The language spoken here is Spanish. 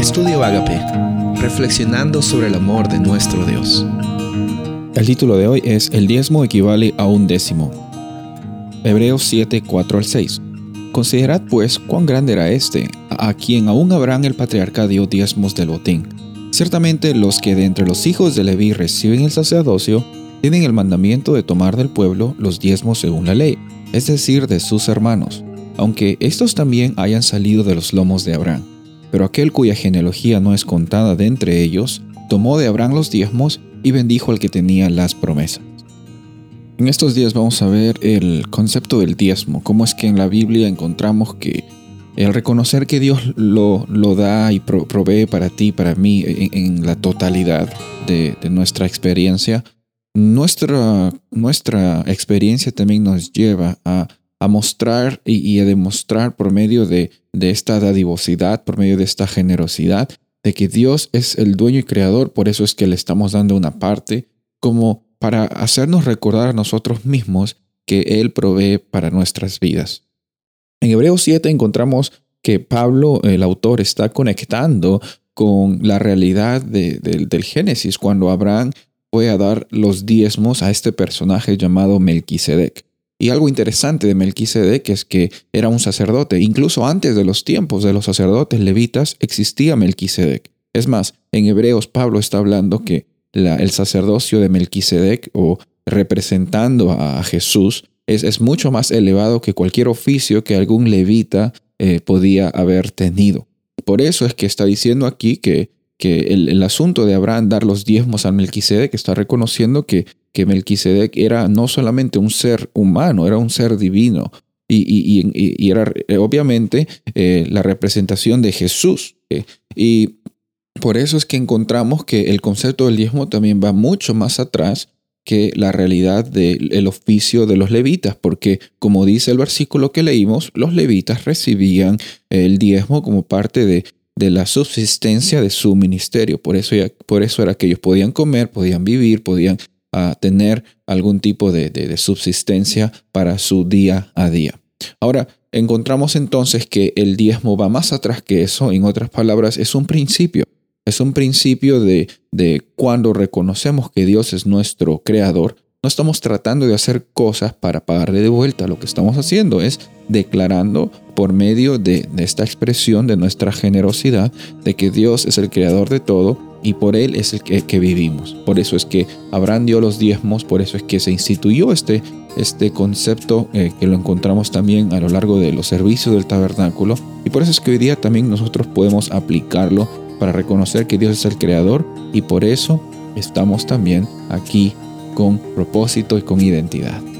Estudio Agape, reflexionando sobre el amor de nuestro Dios. El título de hoy es El diezmo equivale a un décimo. Hebreos 7, 4 al 6. Considerad pues cuán grande era este, a quien aún Abraham el patriarca dio diezmos del botín. Ciertamente los que de entre los hijos de Leví reciben el sacerdocio, tienen el mandamiento de tomar del pueblo los diezmos según la ley, es decir, de sus hermanos, aunque estos también hayan salido de los lomos de Abraham. Pero aquel cuya genealogía no es contada de entre ellos, tomó de Abraham los diezmos y bendijo al que tenía las promesas. En estos días vamos a ver el concepto del diezmo, cómo es que en la Biblia encontramos que el reconocer que Dios lo, lo da y provee para ti, para mí, en, la totalidad de, nuestra experiencia, nuestra, nuestra experiencia también nos lleva a, mostrar y, a demostrar por medio de, de esta dadivosidad, por medio de esta generosidad, de que Dios es el dueño y creador, por eso es que le estamos dando una parte, como para hacernos recordar a nosotros mismos que Él provee para nuestras vidas. En Hebreos 7 encontramos que Pablo, el autor, está conectando con la realidad del Génesis, cuando Abraham fue a dar los diezmos a este personaje llamado Melquisedec. Y algo interesante de Melquisedec es que era un sacerdote. Incluso antes de los tiempos de los sacerdotes levitas existía Melquisedec. Es más, en Hebreos Pablo está hablando que el sacerdocio de Melquisedec o representando a Jesús es, mucho más elevado que cualquier oficio que algún levita eh, podía haber tenido. Por eso es que está diciendo aquí que, que el, asunto de Abraham dar los diezmos a Melquisedec está reconociendo que, que Melquisedec era no solamente un ser humano, era un ser divino. Y, era eh, obviamente eh, la representación de Jesús. Y por eso es que encontramos que el concepto del diezmo también va mucho más atrás que la realidad del oficio de los levitas, porque como dice el versículo que leímos, los levitas recibían el diezmo como parte de, de la subsistencia de su ministerio. Por eso, por eso era que ellos podían comer, podían vivir, podían ah, tener algún tipo de, de subsistencia para su día a día. Ahora, encontramos entonces que el diezmo va más atrás que eso, en otras palabras, es un principio. Es un principio de, de cuando reconocemos que Dios es nuestro creador, no estamos tratando de hacer cosas para pagarle de vuelta. Lo que estamos haciendo es declarando por medio de, esta expresión de nuestra generosidad de que Dios es el creador de todo y por Él es el que, vivimos. Por eso es que Abraham dio los diezmos, por eso es que se instituyó este, este concepto eh, que lo encontramos también a lo largo de los servicios del tabernáculo y por eso es que hoy día también nosotros podemos aplicarlo para reconocer que Dios es el creador y por eso estamos también aquí con propósito y con identidad.